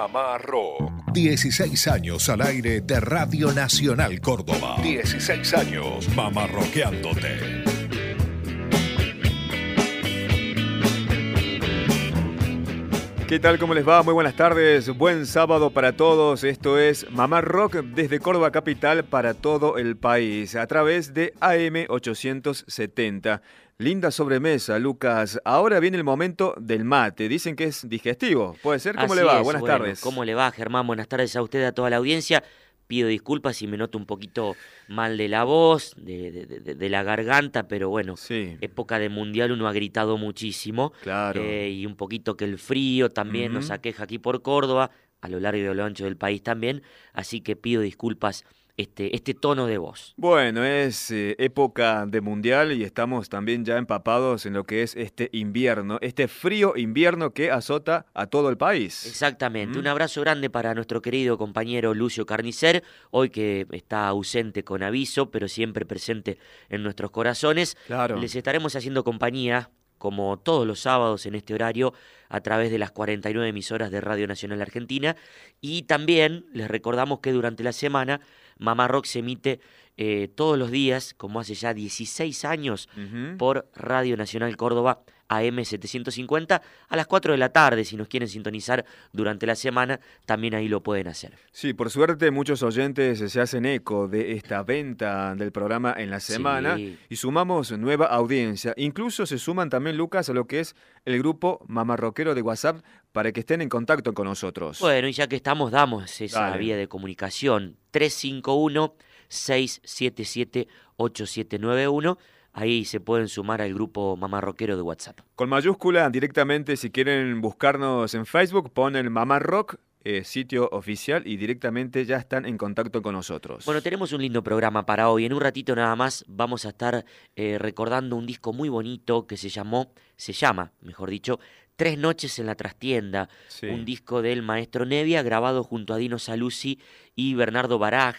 Mamá Rock. 16 años al aire de Radio Nacional Córdoba. 16 años mamá rockeándote. ¿Qué tal? ¿Cómo les va? Muy buenas tardes. Buen sábado para todos. Esto es Mamá Rock desde Córdoba Capital para todo el país a través de AM 870. Linda sobremesa, Lucas. Ahora viene el momento del mate. Dicen que es digestivo. ¿Puede ser? ¿Cómo le va? buenas tardes. ¿Cómo le va, Germán? Buenas tardes a usted, a toda la audiencia. Pido disculpas si me noto un poquito mal de la voz, de, la garganta, pero bueno, época de mundial uno ha gritado muchísimo. Claro. Eh, y un poquito que el frío también nos aqueja aquí por Córdoba, a lo largo y a lo ancho del país también. Así que pido disculpas este, este tono de voz. Bueno, es eh, época de mundial y estamos también ya empapados en lo que es este invierno, este frío invierno que azota a todo el país. Exactamente. Un abrazo grande para nuestro querido compañero Lucio Carnicer, hoy que está ausente con aviso, pero siempre presente en nuestros corazones. Claro. Les estaremos haciendo compañía como todos los sábados en este horario, a través de las 49 emisoras de Radio Nacional Argentina. Y también les recordamos que durante la semana Mamá Rock se emite eh, todos los días, como hace ya 16 años, por Radio Nacional Córdoba AM750 a las 4 de la tarde. Si nos quieren sintonizar durante la semana, también ahí lo pueden hacer. Sí, por suerte muchos oyentes se hacen eco de esta venta del programa en la semana y sumamos nueva audiencia. Incluso se suman también, Lucas, a lo que es el grupo Mamarroquero de WhatsApp para que estén en contacto con nosotros. Bueno, y ya que estamos, damos esa vía de comunicación 351 677 8791 ahí se pueden sumar al grupo Mamá Rockero de WhatsApp. Con mayúscula, directamente si quieren buscarnos en Facebook, ponen Mamá Rock, eh, sitio oficial, y directamente ya están en contacto con nosotros. Bueno, tenemos un lindo programa para hoy. En un ratito nada más vamos a estar eh, recordando un disco muy bonito que se llamó, se llama, mejor dicho, Tres noches en la trastienda, un disco del maestro Nevia grabado junto a Dino Saluzzi y Bernardo Baraj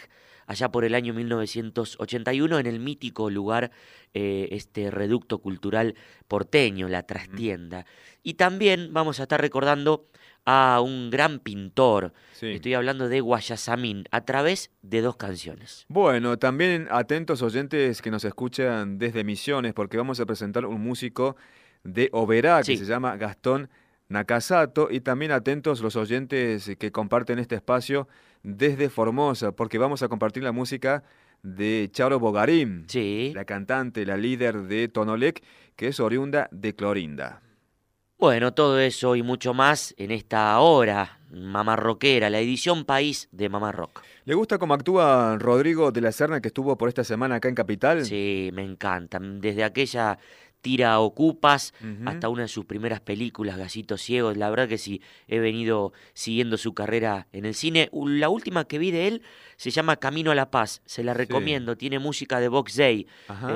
allá por el año 1981 en el mítico lugar, eh, este reducto cultural porteño, la trastienda. Y también vamos a estar recordando a un gran pintor, estoy hablando de Guayasamín, a través de dos canciones. Bueno, también atentos oyentes que nos escuchan desde Misiones, porque vamos a presentar un músico de Oberá que se llama Gastón Nakasato y también atentos los oyentes que comparten este espacio desde Formosa, porque vamos a compartir la música de Charo Bogarín, la cantante, la líder de Tonolec, que es oriunda de Clorinda. Bueno, todo eso y mucho más en esta hora Mamá Rockera, la edición país de Mamá Rock. ¿Le gusta cómo actúa Rodrigo de la Serna que estuvo por esta semana acá en Capital? Sí, me encanta. Desde aquella tira Ocupas, hasta una de sus primeras películas, Gasitos Ciegos. La verdad que sí, he venido siguiendo su carrera en el cine. La última que vi de él se llama Camino a la Paz, se la recomiendo. Tiene música de Box Day,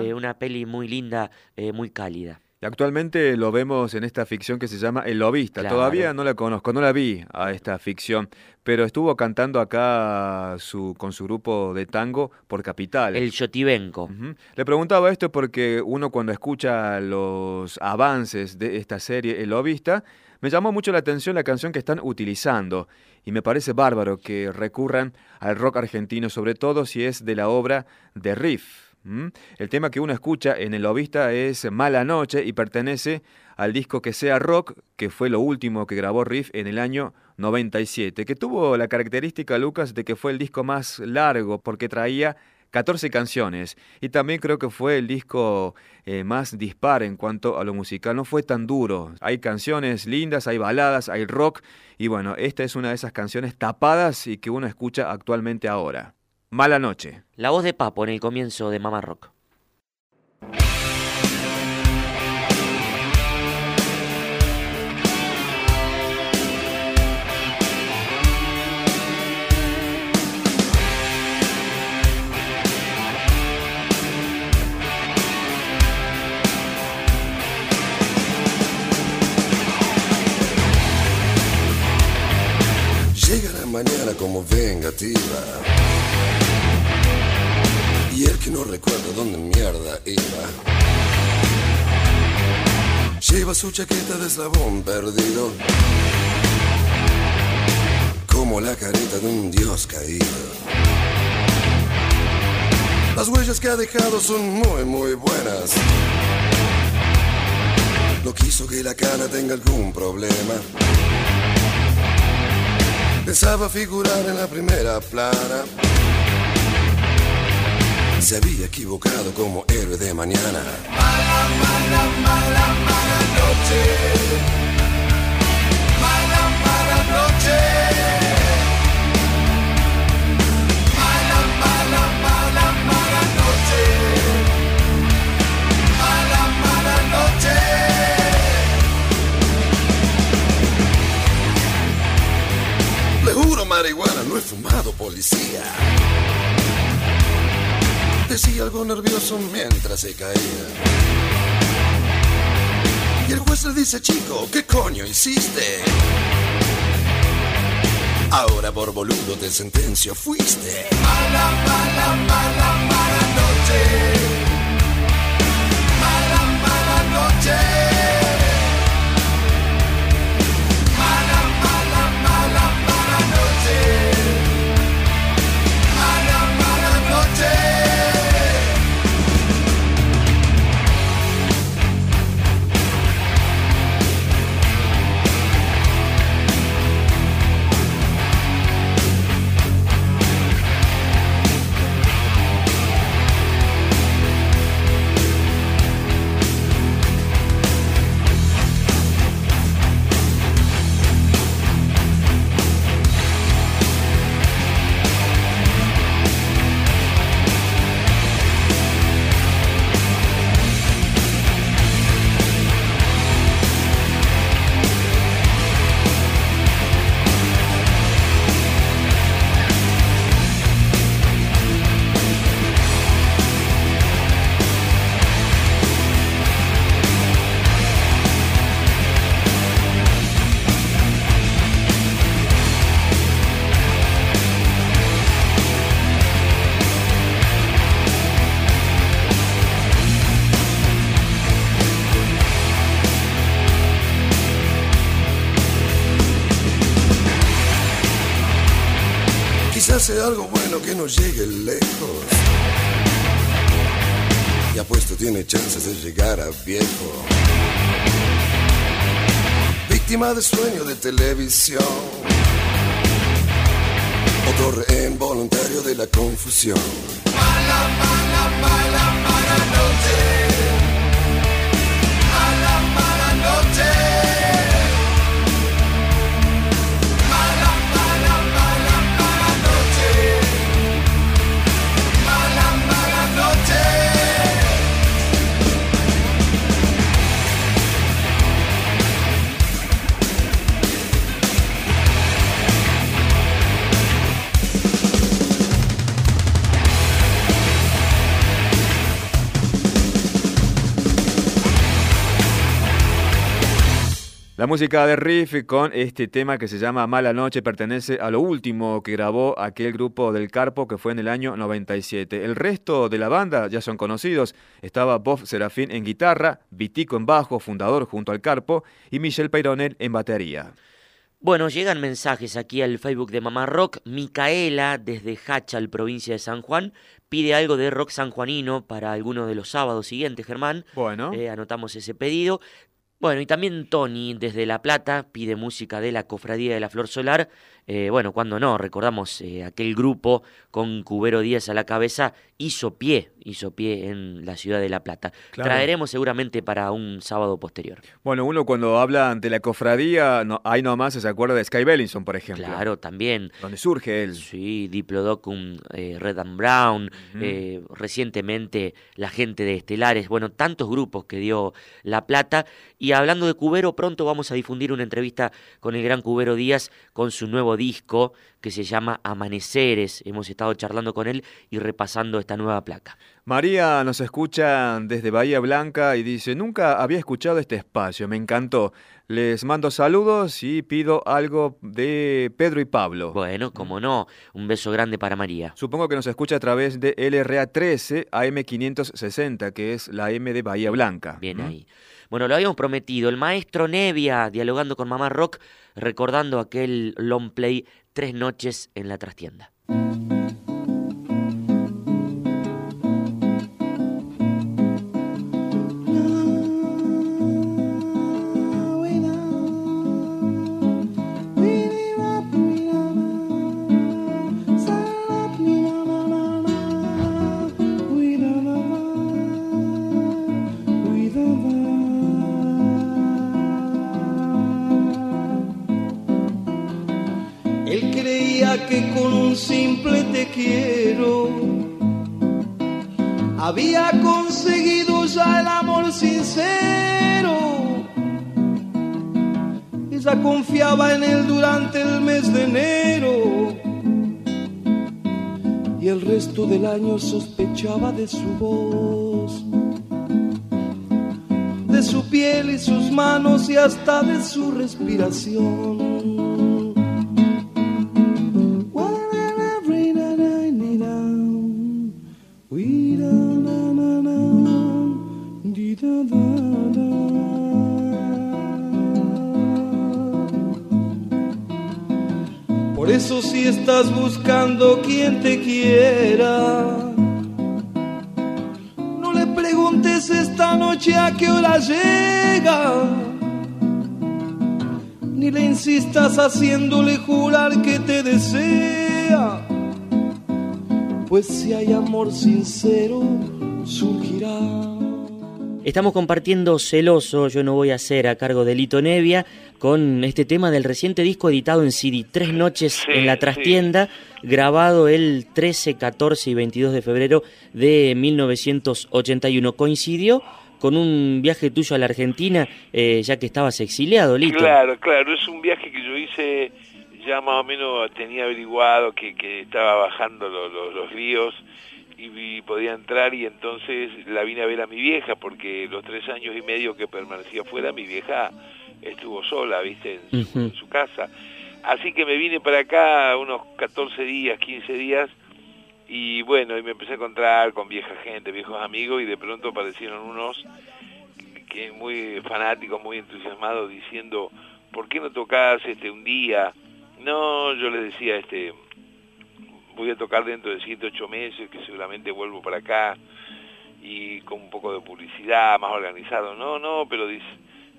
eh, una peli muy linda, eh, muy cálida. Actualmente lo vemos en esta ficción que se llama El Lobista. Todavía no la conozco, no la vi a esta ficción, pero estuvo cantando acá su, con su grupo de tango por Capital. El Yotibenco. Le preguntaba esto porque uno cuando escucha los avances de esta serie El Lobista, me llamó mucho la atención la canción que están utilizando y me parece bárbaro que recurran al rock argentino, sobre todo si es de la obra de Riff. El tema que uno escucha en El Lobista es Mala Noche y pertenece al disco Que sea Rock, que fue lo último que grabó Riff en el año 97, que tuvo la característica, Lucas, de que fue el disco más largo porque traía 14 canciones y también creo que fue el disco eh, más dispar en cuanto a lo musical, no fue tan duro. Hay canciones lindas, hay baladas, hay rock y bueno, esta es una de esas canciones tapadas y que uno escucha actualmente ahora. Mala noche. La voz de Papo en el comienzo de Mamá Rock. Llega la mañana como vengativa y el que no recuerda dónde mierda iba. Lleva su chaqueta de eslabón perdido. como la careta de un dios caído. Las huellas que ha dejado son muy, muy buenas. No quiso que la cara tenga algún problema. Pensaba figurar en la primera plana. Se había equivocado como héroe de mañana. Mala, mala, mala, mala noche. Mala, mala noche. marihuana, no he fumado, policía. Decía algo nervioso mientras se caía. Y el juez le dice, chico, ¿qué coño hiciste? Ahora por boludo de sentencio fuiste. Mala, mala, mala, mala noche. Mala, mala noche. De sueño de televisión. Autor involuntario de la confusión. Mala, La música de Riff con este tema que se llama Mala Noche pertenece a lo último que grabó aquel grupo del Carpo que fue en el año 97. El resto de la banda ya son conocidos. Estaba Bob Serafín en guitarra, Vitico en bajo, fundador junto al Carpo, y Michelle Peyronel en batería. Bueno, llegan mensajes aquí al Facebook de Mamá Rock. Micaela, desde Hachal, provincia de San Juan, pide algo de rock sanjuanino para alguno de los sábados siguientes, Germán. Bueno. Eh, anotamos ese pedido. Bueno, y también Tony desde La Plata pide música de la Cofradía de la Flor Solar eh, bueno, cuando no, recordamos eh, aquel grupo con Cubero Díaz a la cabeza, hizo pie, hizo pie en la ciudad de La Plata. Traeremos seguramente para un sábado posterior. Bueno, uno cuando habla ante la cofradía, no, ahí nomás se acuerda de Sky Bellinson, por ejemplo. Claro, también. Donde surge él. Sí, Diplodocum, eh, Red and Brown, recientemente la gente de Estelares, bueno, tantos grupos que dio La Plata. Y hablando de Cubero, pronto vamos a difundir una entrevista con el gran Cubero Díaz con su nuevo disco que se llama Amaneceres. Hemos estado charlando con él y repasando esta nueva placa. María nos escucha desde Bahía Blanca y dice, nunca había escuchado este espacio, me encantó. Les mando saludos y pido algo de Pedro y Pablo. Bueno, como no, un beso grande para María. Supongo que nos escucha a través de LRA 13 AM560, que es la M de Bahía Blanca. Bien ahí. Bueno, lo habíamos prometido, el maestro Nevia dialogando con Mamá Rock, recordando aquel long play Tres noches en la trastienda. Resto del año sospechaba de su voz, de su piel y sus manos y hasta de su respiración. eso si estás buscando haciéndole jurar que te desea, pues si hay amor sincero, surgirá. Estamos compartiendo Celoso, yo no voy a ser a cargo de Lito Nevia, con este tema del reciente disco editado en CD, Tres Noches en la Trastienda, grabado el 13, 14 y 22 de febrero de 1981. Coincidió con un viaje tuyo a la Argentina, eh, ya que estabas exiliado, Lito. Claro, claro, es un viaje que yo hice, ya más o menos tenía averiguado que, estaba bajando los ríos y, podía entrar y entonces la vine a ver a mi vieja porque los tres años y medio que permanecía fuera mi vieja estuvo sola, viste, en su, casa. Así que me vine para acá unos 14 días, 15 días y bueno, y me empecé a encontrar con vieja gente, viejos amigos y de pronto aparecieron unos que muy fanáticos, muy entusiasmados diciendo, ¿por qué no tocas este un día? No, yo les decía, este voy a tocar dentro de 7, 8 meses, que seguramente vuelvo para acá y con un poco de publicidad, más organizado. No, no, pero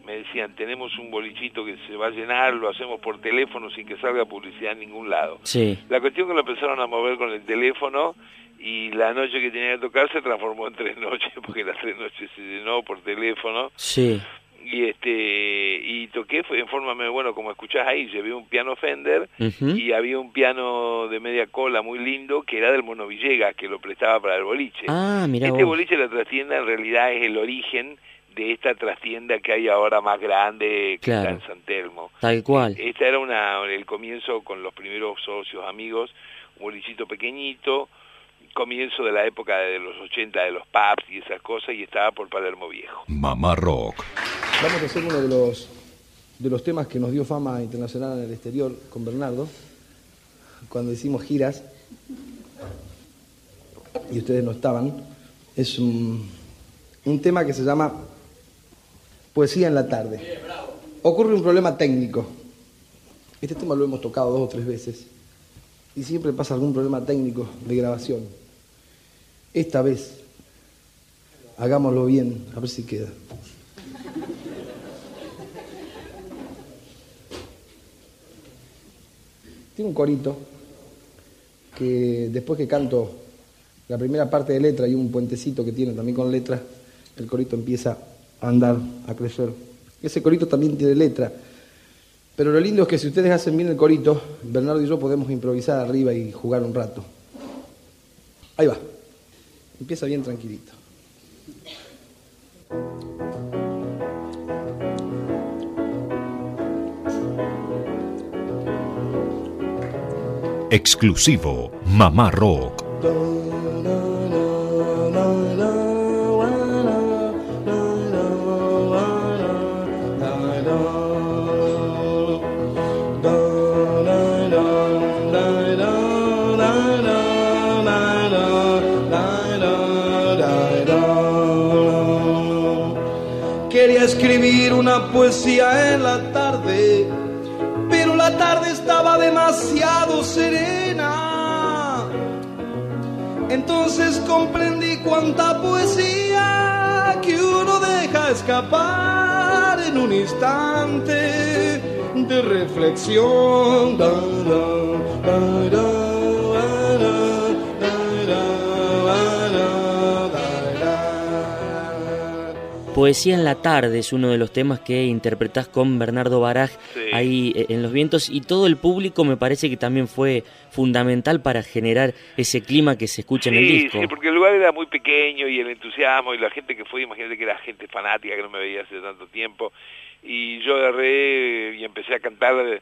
me decían, tenemos un bolichito que se va a llenar, lo hacemos por teléfono sin que salga publicidad en ningún lado. Sí. La cuestión que lo empezaron a mover con el teléfono y la noche que tenía que tocar se transformó en tres noches, porque las tres noches se llenó por teléfono. Sí y este y toqué fue en forma bueno como escuchás ahí llevé un piano Fender y había un piano de media cola muy lindo que era del Mono Villegas que lo prestaba para el boliche ah, este boliche la trastienda en realidad es el origen de esta trastienda que hay ahora más grande que está en San Telmo tal cual esta era una el comienzo con los primeros socios amigos un bolichito pequeñito comienzo de la época de los 80 de los pubs y esas cosas y estaba por Palermo Viejo. Mamá Rock. Vamos a hacer uno de los, de los temas que nos dio fama internacional en el exterior con Bernardo, cuando hicimos giras y ustedes no estaban. Es un, un tema que se llama Poesía en la tarde. Ocurre un problema técnico. Este tema lo hemos tocado dos o tres veces y siempre pasa algún problema técnico de grabación. Esta vez, hagámoslo bien, a ver si queda. Tiene un corito que después que canto la primera parte de letra y un puentecito que tiene también con letra, el corito empieza a andar, a crecer. Ese corito también tiene letra. Pero lo lindo es que si ustedes hacen bien el corito, Bernardo y yo podemos improvisar arriba y jugar un rato. Ahí va. Empieza bien tranquilito. Exclusivo Mamá Rock. Poesía en la tarde, pero la tarde estaba demasiado serena. Entonces comprendí cuánta poesía que uno deja escapar en un instante de reflexión. Poesía en la tarde es uno de los temas que interpretás con Bernardo Baraj ahí eh, en Los Vientos y todo el público me parece que también fue fundamental para generar ese clima que se escucha en el disco. Sí, porque el lugar era muy pequeño y el entusiasmo y la gente que fue, imagínate que era gente fanática que no me veía hace tanto tiempo y yo agarré y empecé a cantar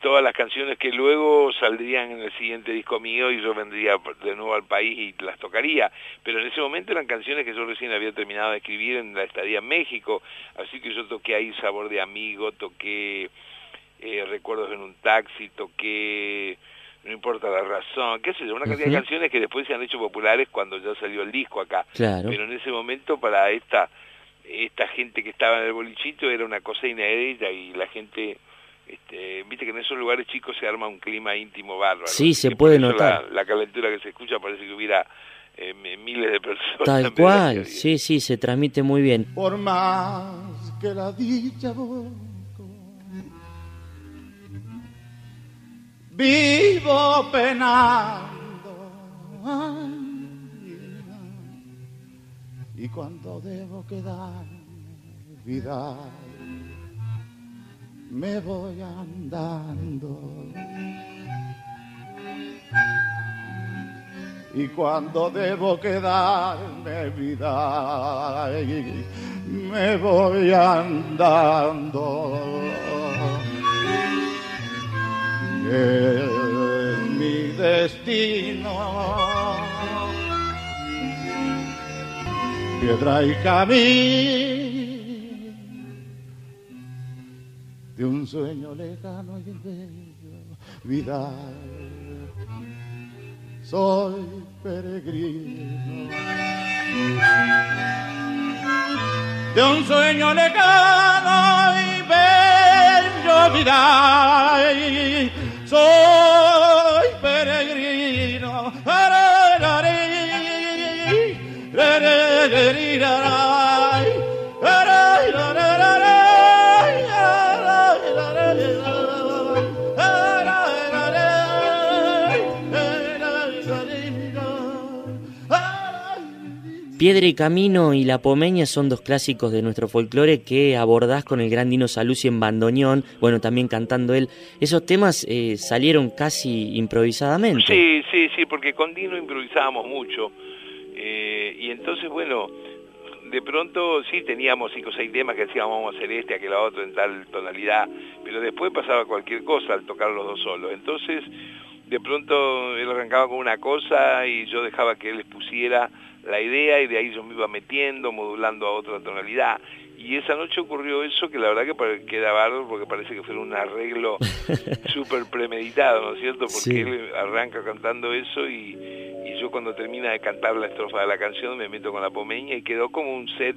todas las canciones que luego saldrían en el siguiente disco mío y yo vendría de nuevo al país y las tocaría. Pero en ese momento eran canciones que yo recién había terminado de escribir en la estadía en México, así que yo toqué ahí Sabor de Amigo, toqué eh, Recuerdos en un taxi, toqué No importa la razón, qué sé yo, una cantidad de canciones que después se han hecho populares cuando ya salió el disco acá. Pero en ese momento para esta esta gente que estaba en el bolichito era una cosa inédita y la gente este, viste que en esos lugares chicos se arma un clima íntimo bárbaro. Sí, se puede notar. La, calentura que se escucha parece que hubiera eh, miles de personas. Tal cual, sí, sí, se transmite muy bien. Por más que la dicha vivo penando. y cuando debo quedar vida me voy andando. Y cuando debo quedarme vida, me voy andando. Es mi destino. Piedra y camino de un sueño lejano y bello, vida. Soy peregrino de un sueño lejano y bello, vida. Soy peregrino. Piedra y Camino y La Pomeña son dos clásicos de nuestro folclore que abordás con el gran Dino Saluzzi en bandoneón, bueno, también cantando él. Esos temas eh, salieron casi improvisadamente. Sí, sí, sí, porque con Dino improvisábamos mucho. Eh, y entonces, bueno, de pronto sí teníamos cinco o seis temas que decíamos vamos a hacer este, aquel otro en tal tonalidad, pero después pasaba cualquier cosa al tocar los dos solos. Entonces, de pronto él arrancaba con una cosa y yo dejaba que él les pusiera la idea y de ahí yo me iba metiendo, modulando a otra tonalidad. Y esa noche ocurrió eso que la verdad que queda bárbaro porque parece que fue un arreglo súper premeditado, ¿no es cierto? Porque él arranca cantando eso y, y, yo cuando termina de cantar la estrofa de la canción me meto con la pomeña y quedó como un set,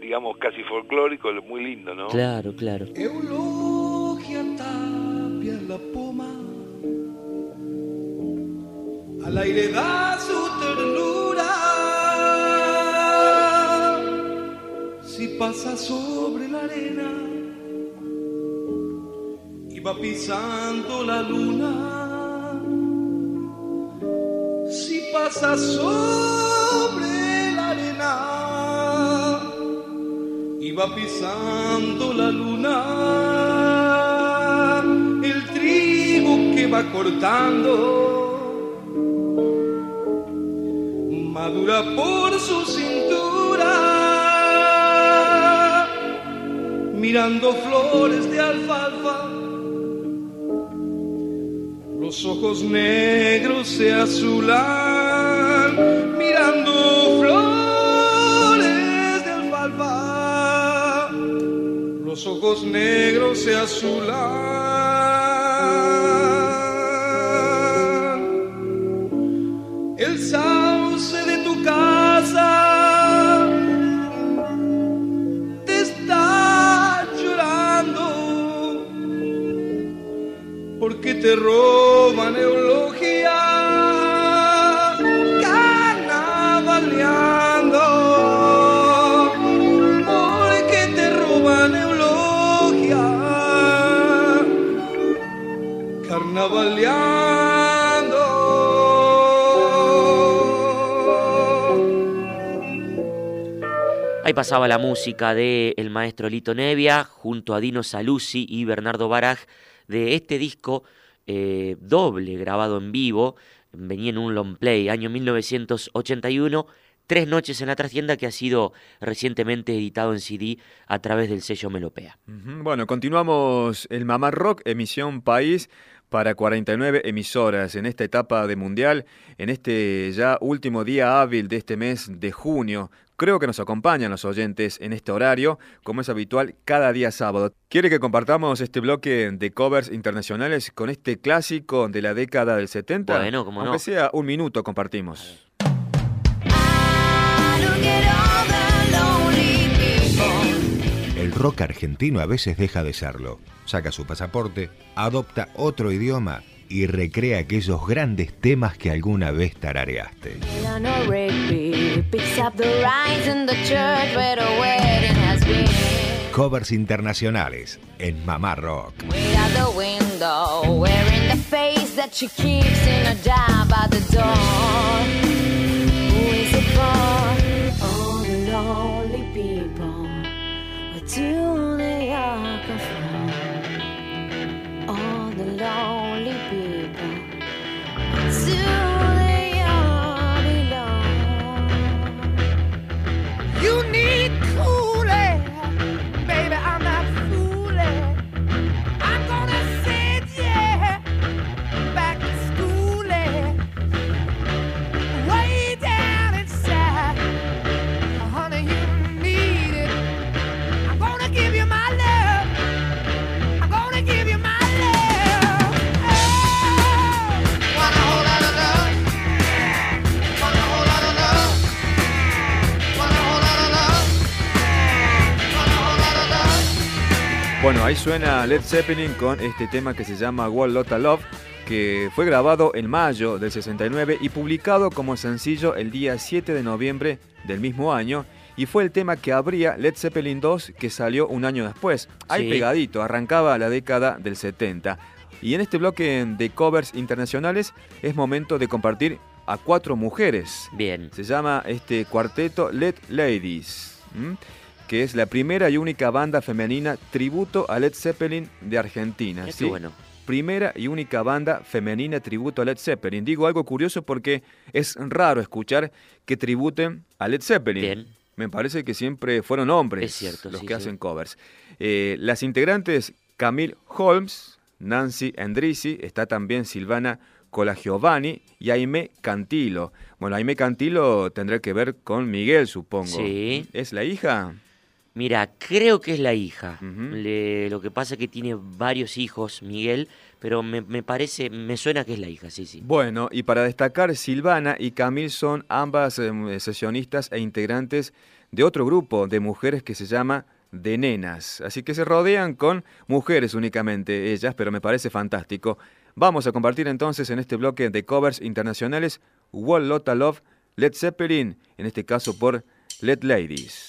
digamos, casi folclórico, muy lindo, ¿no? Claro, claro. Eulogia tapia la poma, al aire da su ternura. Si pasa sobre la arena y va pisando la luna, si pasa sobre la arena y va pisando la luna, el trigo que va cortando por su cintura mirando flores de alfalfa. Los ojos negros se azulan, mirando flores de alfalfa. Los ojos negros se azulan. El roban eulogia, carnavaleando. Porque te roban carnavaleando. Ahí pasaba la música de el maestro Lito Nevia junto a Dino Saluzzi y Bernardo Baraj de este disco eh, doble grabado en vivo, venía en un long play, año 1981, Tres noches en la trastienda que ha sido recientemente editado en CD a través del sello Melopea. Bueno, continuamos el Mamá Rock, emisión País para 49 emisoras en esta etapa de Mundial, en este ya último día hábil de este mes de junio. Creo que nos acompañan los oyentes en este horario, como es habitual, cada día sábado. ¿Quiere que compartamos este bloque de covers internacionales con este clásico de la década del 70? Bueno, como Aunque sea un minuto compartimos. El rock argentino a veces deja de serlo. Saca su pasaporte, adopta otro idioma y recrea aquellos grandes temas que alguna vez tarareaste. Covers internacionales en Mamá Rock. Do Bueno, ahí suena Led Zeppelin con este tema que se llama One Lotta Love, que fue grabado en mayo del 69 y publicado como sencillo el día 7 de noviembre del mismo año. Y fue el tema que abría Led Zeppelin 2 que salió un año después. Ahí Sí. pegadito, arrancaba la década del 70. Y en este bloque de covers internacionales es momento de compartir a cuatro mujeres. Bien. Se llama este cuarteto Led Ladies. Que es la primera y única banda femenina tributo a Led Zeppelin de Argentina. ¿sí? bueno. Primera y única banda femenina tributo a Led Zeppelin. Digo algo curioso porque es raro escuchar que tributen a Led Zeppelin. Bien. Me parece que siempre fueron hombres Es cierto, los sí, que sí. hacen covers. Eh, las integrantes Camille Holmes, Nancy Endrisi, está también Silvana Colagiovanni y Aime Cantilo. Bueno, Aime Cantilo tendrá que ver con Miguel, supongo. Sí. ¿Es la hija? Mira, creo que es la hija. Le- lo que pasa es que tiene varios hijos, Miguel, pero me, me parece, me suena que es la hija, sí, sí. Bueno, y para destacar, Silvana y Camille son ambas em, sesionistas e integrantes de otro grupo de mujeres que se llama De Nenas. Así que se rodean con mujeres únicamente ellas, pero me parece fantástico. Vamos a compartir entonces en este bloque de covers internacionales Wall Lotta Love, Led Zeppelin, en este caso por Led Ladies.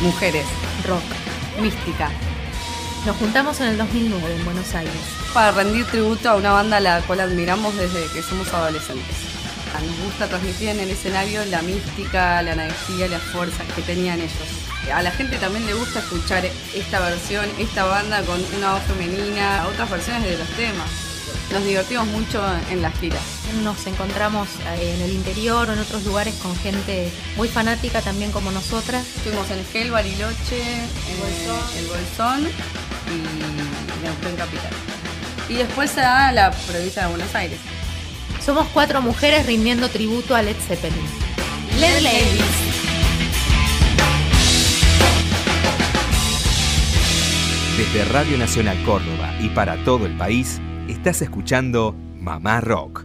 Mujeres. Rock. Mística. Nos juntamos en el 2009 en Buenos Aires. Para rendir tributo a una banda a la cual admiramos desde que somos adolescentes. Nos gusta transmitir en el escenario la mística, la energía, las fuerzas que tenían ellos. A la gente también le gusta escuchar esta versión, esta banda con una voz femenina, otras versiones de los temas. Nos divertimos mucho en las giras. Nos encontramos eh, en el interior o en otros lugares con gente muy fanática también como nosotras. Estuvimos en Esquel, Bariloche, en Bolsón. el Bolsón y Neuquén Capital. Y después a la provincia de Buenos Aires. Somos cuatro mujeres rindiendo tributo a Led Zeppelin. Led Ladies. Desde Radio Nacional Córdoba y para todo el país, estás escuchando Mamá Rock,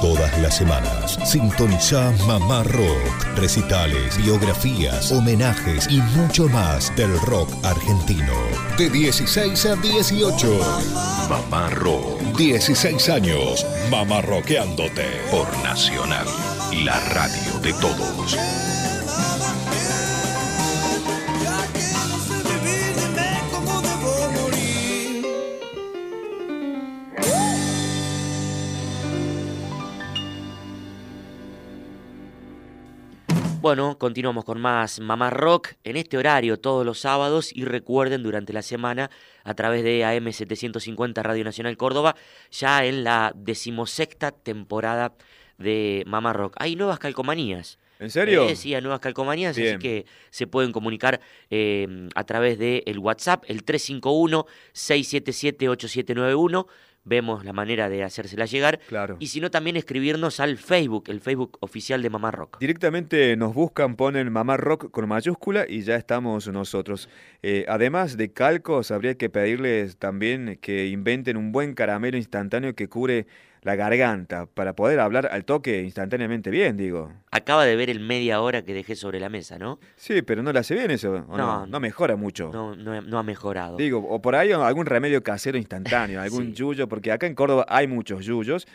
Todas las semanas, sintoniza Mamá Rock, recitales, biografías, homenajes y mucho más del rock argentino. De 16 a 18. Mamá Rock. 16 años, Mamá Rockeándote. Por Nacional, la radio de todos. Bueno, continuamos con más Mamá Rock en este horario todos los sábados y recuerden durante la semana a través de AM750 Radio Nacional Córdoba ya en la decimosexta temporada de Mamá Rock. Hay nuevas calcomanías. ¿En serio? Eh, sí, hay nuevas calcomanías, Bien. así que se pueden comunicar eh, a través del el WhatsApp, el 351-677-8791. Vemos la manera de hacérsela llegar. Claro. Y si no, también escribirnos al Facebook, el Facebook oficial de Mamá Rock. Directamente nos buscan, ponen Mamá Rock con mayúscula y ya estamos nosotros. Eh, además de calcos, habría que pedirles también que inventen un buen caramelo instantáneo que cure la garganta para poder hablar al toque instantáneamente bien, digo. Acaba de ver el media hora que dejé sobre la mesa, ¿no? Sí, pero no le hace bien eso, ¿o no? No, No, mejora mucho. No, no, no ha mejorado. Digo, o por ahí algún remedio casero instantáneo, algún Sí. yuyo, porque acá en Córdoba hay muchos yuyos,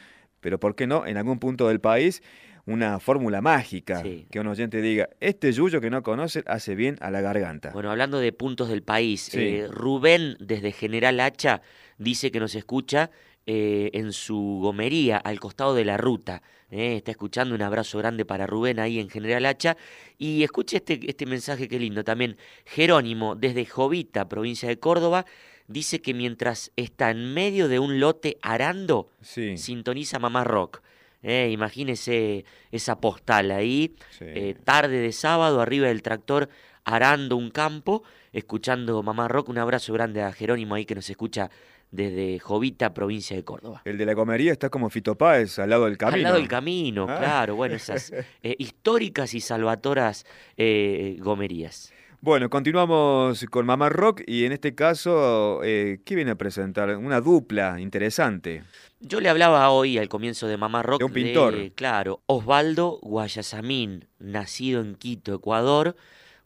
pero ¿por qué no? En algún punto del país, una fórmula mágica Sí. que un oyente diga, este yuyo que no conoce hace bien a la garganta. Bueno, hablando de puntos del país, Sí. eh, Rubén desde General Hacha dice que nos escucha eh, en su gomería al costado de la ruta. eh, está escuchando un abrazo grande para Rubén ahí en General Hacha. Y escuche este, este mensaje que lindo también. Jerónimo desde Jovita, provincia de Córdoba, dice que mientras está en medio de un lote arando, Sí. sintoniza Mamá Rock. Eh, imagínese esa postal ahí, Sí. eh, tarde de sábado, arriba del tractor, arando un campo, escuchando Mamá Rock. Un abrazo grande a Jerónimo ahí que nos escucha desde Jovita, provincia de Córdoba. El de la comería está como Fito Páez, al lado del camino. Al lado del camino, Ah. claro, bueno, esas eh, históricas y salvatoras eh, gomerías. Bueno, continuamos con Mamá Rock y en este caso, eh, ¿qué viene a presentar? Una dupla interesante. Yo le hablaba hoy al comienzo de Mamá Rock De un pintor. claro, Osvaldo Guayasamín, nacido en Quito, Ecuador,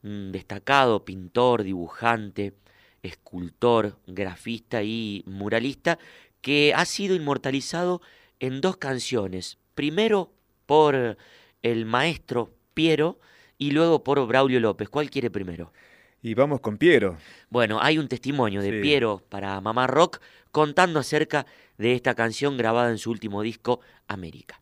un destacado pintor, dibujante, escultor, grafista y muralista, que ha sido inmortalizado en dos canciones. Primero por el maestro Piero y luego por Braulio López. ¿Cuál quiere primero? Y vamos con Piero. Bueno, hay un testimonio de Sí. Piero para Mamá Rock contando acerca de esta canción grabada en su último disco, América.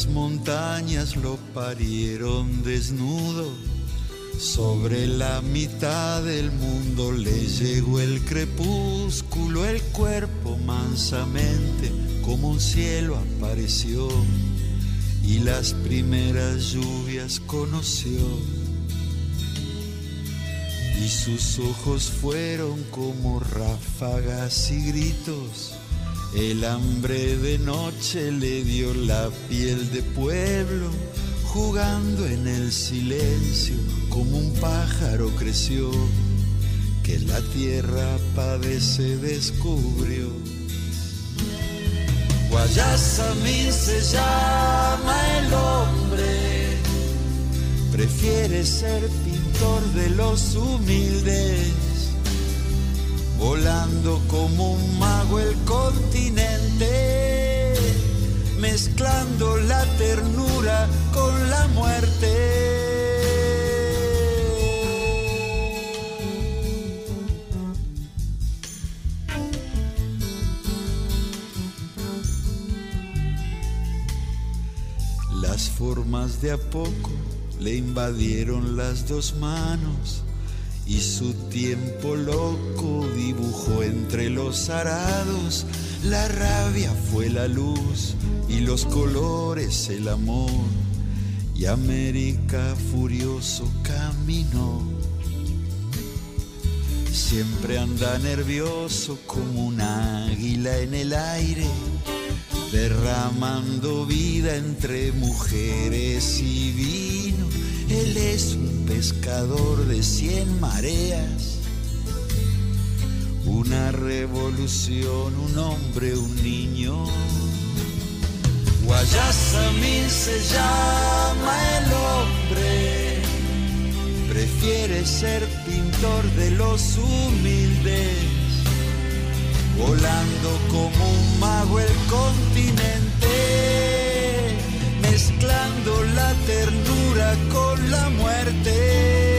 Las montañas lo parieron desnudo Sobre la mitad del mundo le llegó el crepúsculo, el cuerpo mansamente como un cielo apareció y las primeras lluvias conoció. Y sus ojos fueron como ráfagas y gritos. El hambre de noche le dio la piel de pueblo, jugando en el silencio como un pájaro creció, que la tierra padece descubrió. Guayasamín se llama el hombre, prefiere ser pintor de los humildes, volando como un mago el continente, mezclando la ternura con la muerte. Las formas de a poco le invadieron las dos manos y su tiempo loco dibujó entre los arados. La rabia fue la luz y los colores el amor y América furioso caminó. Siempre anda nervioso como un águila en el aire derramando vida entre mujeres y vino. Él es un pescador de cien mareas, una revolución, un hombre, un niño. Guayasamín se llama el hombre, prefiere ser pintor de los humildes. Volando como un mago el continente, mezclando la ternura con la muerte.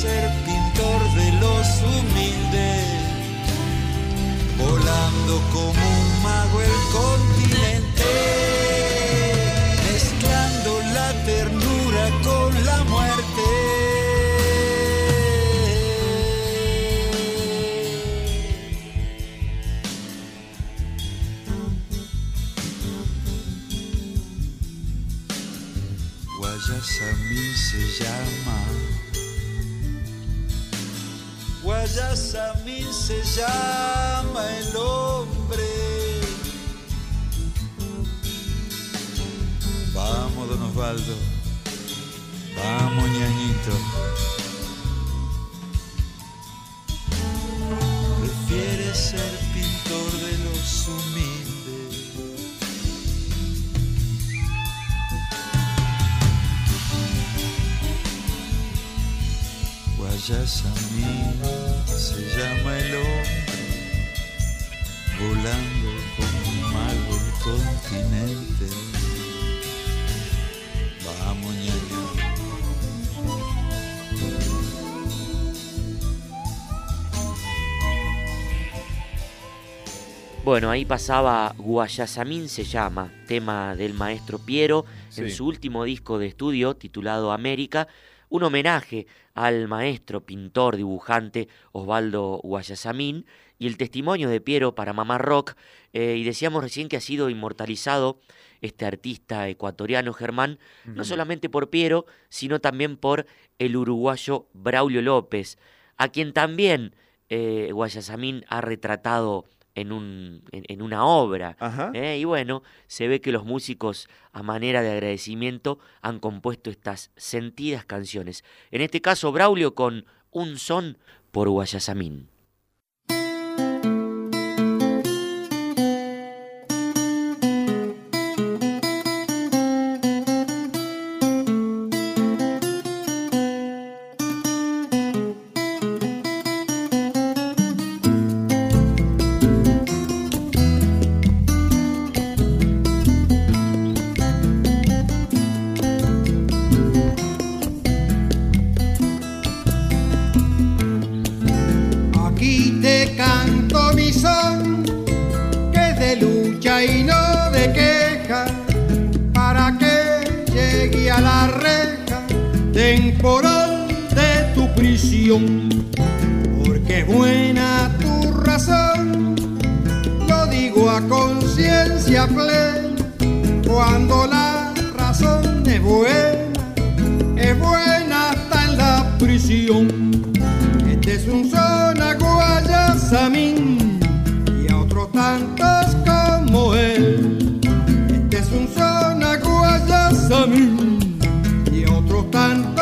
Ser pintor de los humildes, volando como Guayasamín se llama el hombre. Vamos, don Osvaldo. Vamos, ñañito. Prefiere ser pintor de los humildes. Guayasamín llama el hombre, volando como un mago el continente. Vamos, ñaño. Bueno, ahí pasaba Guayasamín se llama, tema del maestro Piero, en su último disco de estudio titulado América, un homenaje al maestro, pintor, dibujante Osvaldo Guayasamín y el testimonio de Piero para Mamá Rock. eh, y decíamos recién que ha sido inmortalizado este artista ecuatoriano Germán, no solamente por Piero, sino también por el uruguayo Braulio López, a quien también eh, Guayasamín ha retratado en, un, en, en una obra. ¿eh? Y bueno, se ve que los músicos, a manera de agradecimiento, han compuesto estas sentidas canciones. En este caso, Braulio con Un Son por Guayasamín. Prisión. Porque buena tu razón, lo digo a conciencia plena, cuando la razón es buena, es buena hasta en la prisión. Este es un zona guayasamín y a otros tantos como él. Este es un zona guayasamín y a otros tantos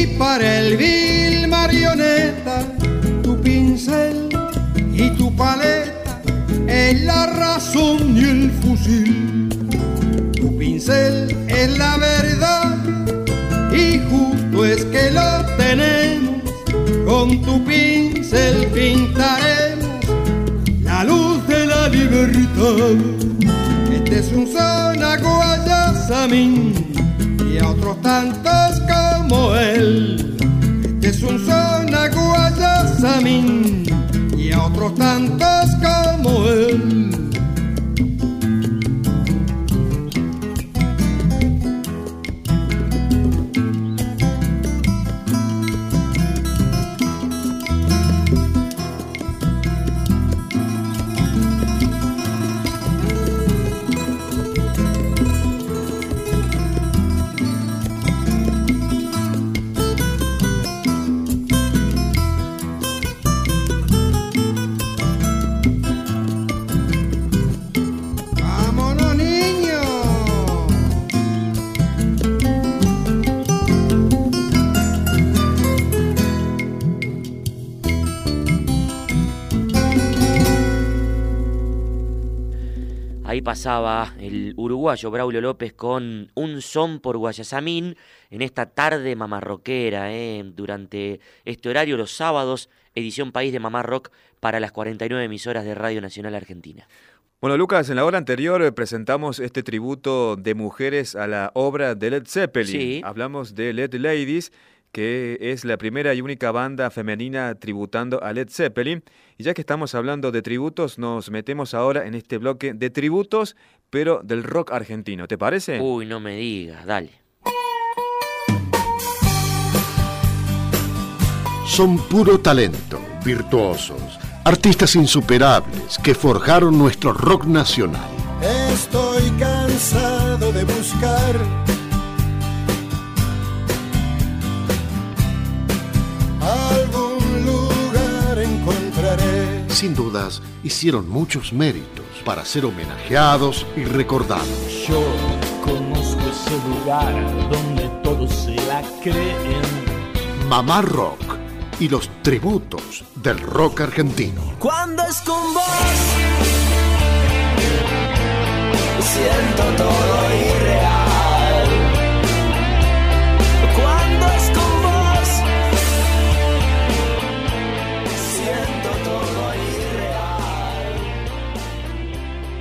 y para el vil marioneta, tu pincel y tu paleta es la razón y el fusil. Tu pincel es la verdad y justo es que lo tenemos. Con tu pincel pintaremos la luz de la libertad. Este es un zona guayasamín y a otros tantos como él. Este es un zona guayasamín y a otros tantos como él. Pasaba el uruguayo Braulio López con un son por Guayasamín en esta tarde mamarroquera, ¿eh? durante este horario los sábados, edición País de Mamá Rock para las 49 emisoras de Radio Nacional Argentina. Bueno, Lucas, en la hora anterior eh, presentamos este tributo de mujeres a la obra de Led Zeppelin. Sí. Hablamos de Led Ladies, que es la primera y única banda femenina tributando a Led Zeppelin. Y ya que estamos hablando de tributos, nos metemos ahora en este bloque de tributos, pero del rock argentino. ¿Te parece? Uy, no me digas, dale. Son puro talento, virtuosos, artistas insuperables que forjaron nuestro rock nacional. Estoy cansado de buscar Sin dudas, hicieron muchos méritos para ser homenajeados y recordados. Yo conozco ese lugar donde todos se la creen. Mamá Rock y los tributos del rock argentino. Cuando es con vos, siento todo irreal.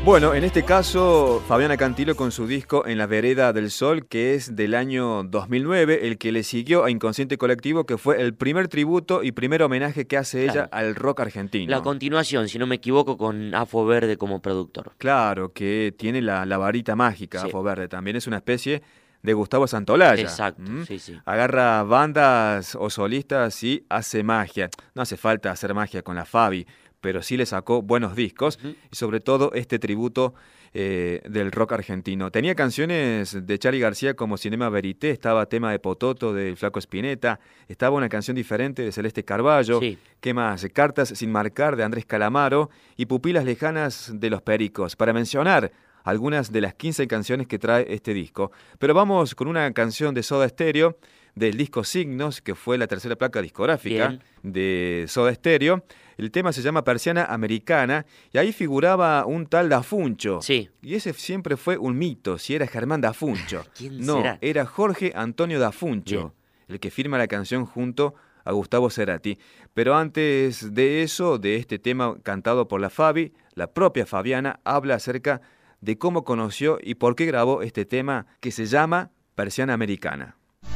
Bueno, en este caso, Fabiana Cantilo con su disco En la Vereda del Sol, que es del año 2009, el que le siguió a Inconsciente Colectivo, que fue el primer tributo y primer homenaje que hace ella al rock argentino. La continuación, si no me equivoco, con Afo Verde como productor. Claro, que tiene la, la varita mágica, Sí. Afo Verde. También es una especie de Gustavo Santolaya. Exacto, ¿m? sí, sí. Agarra bandas o solistas y hace magia. No hace falta hacer magia con la Fabi, pero sí le sacó buenos discos y sobre todo este tributo eh, del rock argentino. Tenía canciones de Charlie García como Cinema Verité, estaba tema de Pototo del Flaco Spinetta, estaba una canción diferente de Celeste Carballo, Sí. ¿qué más? Cartas sin marcar de Andrés Calamaro y Pupilas lejanas de Los Pericos, para mencionar algunas de las 15 canciones que trae este disco. Pero vamos con una canción de Soda Stereo del disco Signos, que fue la tercera placa discográfica Bien. de Soda Stereo. El tema se llama Persiana Americana y ahí figuraba un tal Dafuncho. Sí. Y ese siempre fue un mito, si era Germán Dafuncho. ¿Quién no, será? era Jorge Antonio Dafuncho, el que firma la canción junto a Gustavo Cerati. Pero antes de eso, de este tema cantado por la Fabi, la propia Fabiana habla acerca de cómo conoció y por qué grabó este tema que se llama Persiana Americana.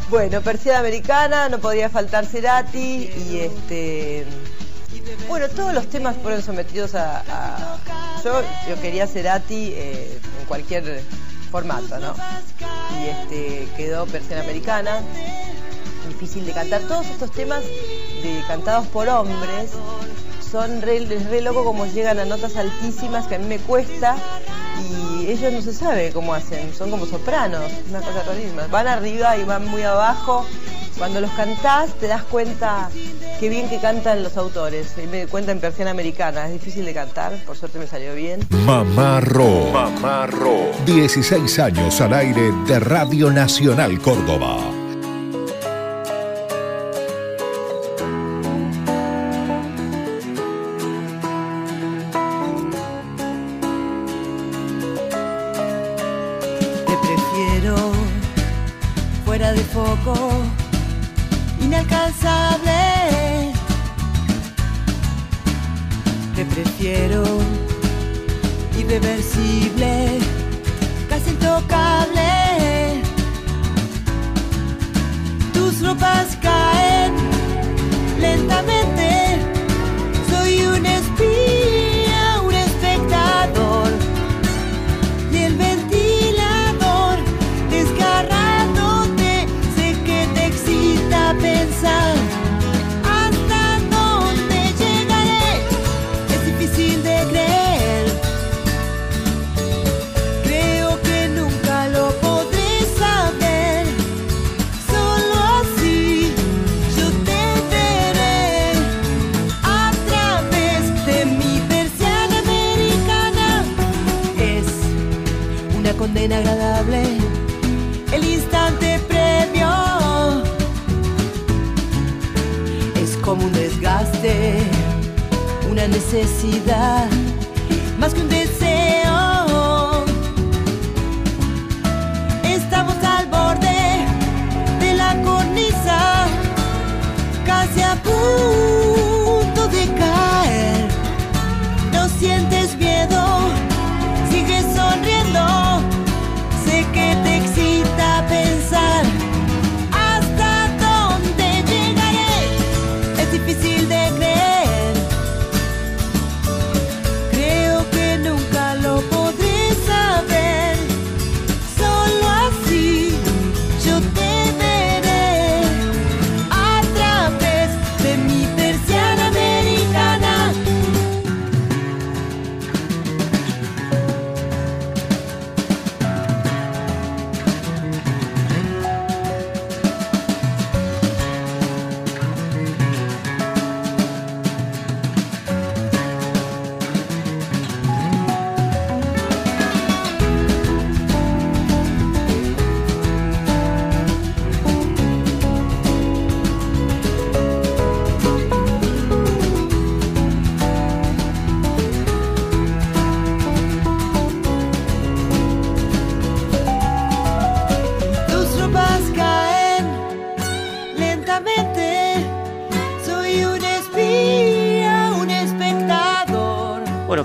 Bueno, Persiana Americana, no podía faltar Cerati y este. Bueno, todos los temas fueron sometidos a. yo, yo quería Cerati eh, en cualquier formato, ¿no? Y este quedó Persiana Americana, difícil de cantar. Todos estos temas de, cantados por hombres son re, re loco como llegan a notas altísimas que a mí me cuesta y ellos no se sabe cómo hacen, son como sopranos, una cosa rarísima. Van arriba y van muy abajo. Cuando los cantás te das cuenta qué bien que cantan los autores. Y me cuenta en persiana americana, es difícil de cantar, por suerte me salió bien. Mamá Rock. Mamá Rock. 16 años al aire de Radio Nacional Córdoba. Te prefiero irreversible,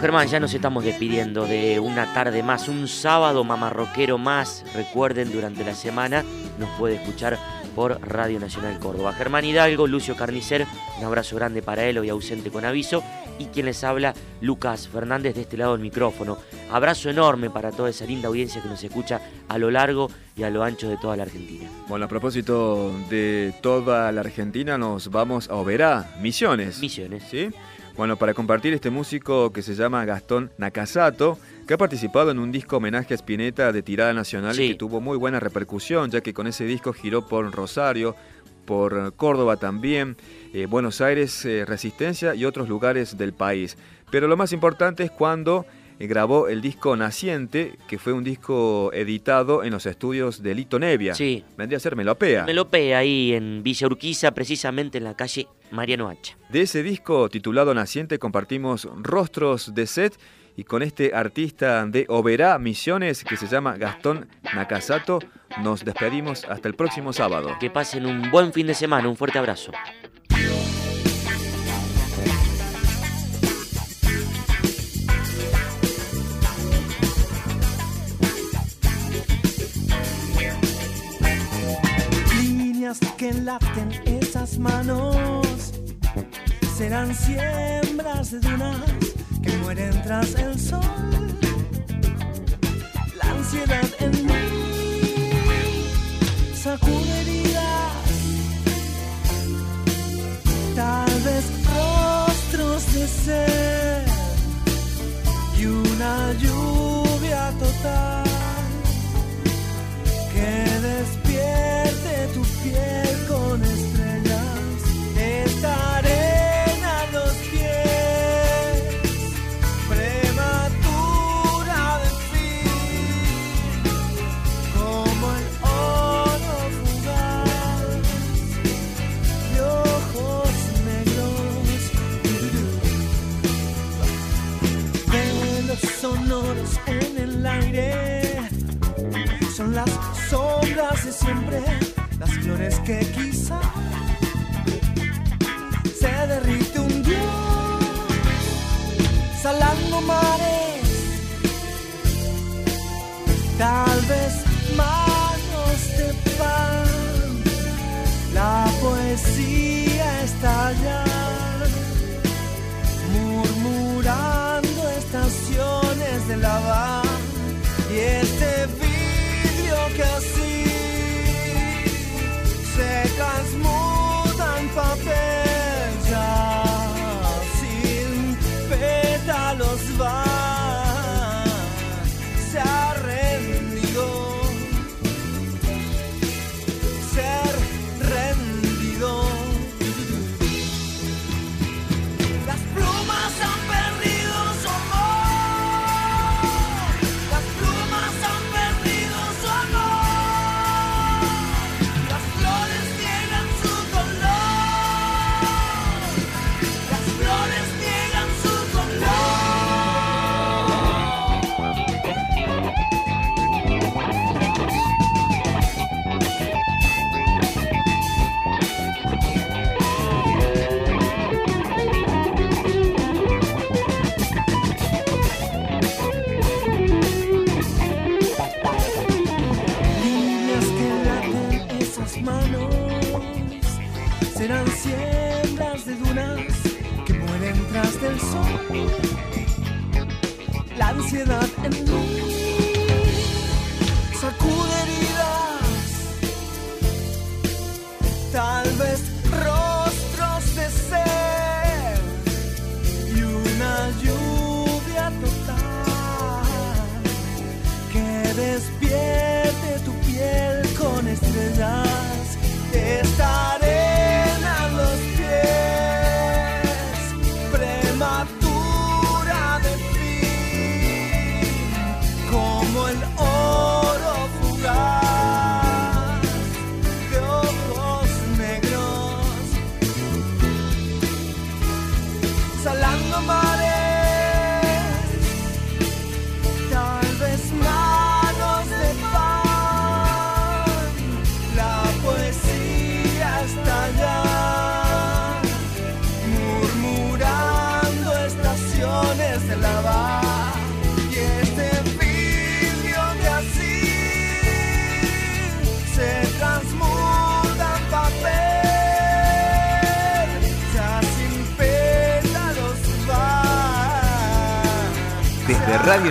Germán, ya nos estamos despidiendo de una tarde más, un sábado mamarroquero más. Recuerden, durante la semana nos puede escuchar por Radio Nacional Córdoba. Germán Hidalgo, Lucio Carnicer, un abrazo grande para él, hoy ausente con aviso. Y quien les habla, Lucas Fernández, de este lado del micrófono. Abrazo enorme para toda esa linda audiencia que nos escucha a lo largo y a lo ancho de toda la Argentina. Bueno, a propósito de toda la Argentina, nos vamos a Oberá, Misiones. Misiones. ¿Sí? Bueno, para compartir este músico que se llama Gastón Nakasato, que ha participado en un disco homenaje a Spinetta de tirada nacional Sí. que tuvo muy buena repercusión, ya que con ese disco giró por Rosario, por Córdoba también, eh, Buenos Aires, eh, Resistencia y otros lugares del país. Pero lo más importante es cuando grabó el disco Naciente, que fue un disco editado en los estudios de Lito Nevia. Sí. Vendría a ser Melopea. Melopea ahí en Villa Urquiza, precisamente en la calle Mariano Hacha. De ese disco titulado Naciente compartimos Rostros de Set y con este artista de Oberá Misiones que se llama Gastón Nakasato nos despedimos hasta el próximo sábado. Que pasen un buen fin de semana, un fuerte abrazo. Que laten esas manos serán siembras de dunas que mueren tras el sol. La ansiedad en mí sacude heridas, tal vez rostros de sed y una lluvia total que despierte tu my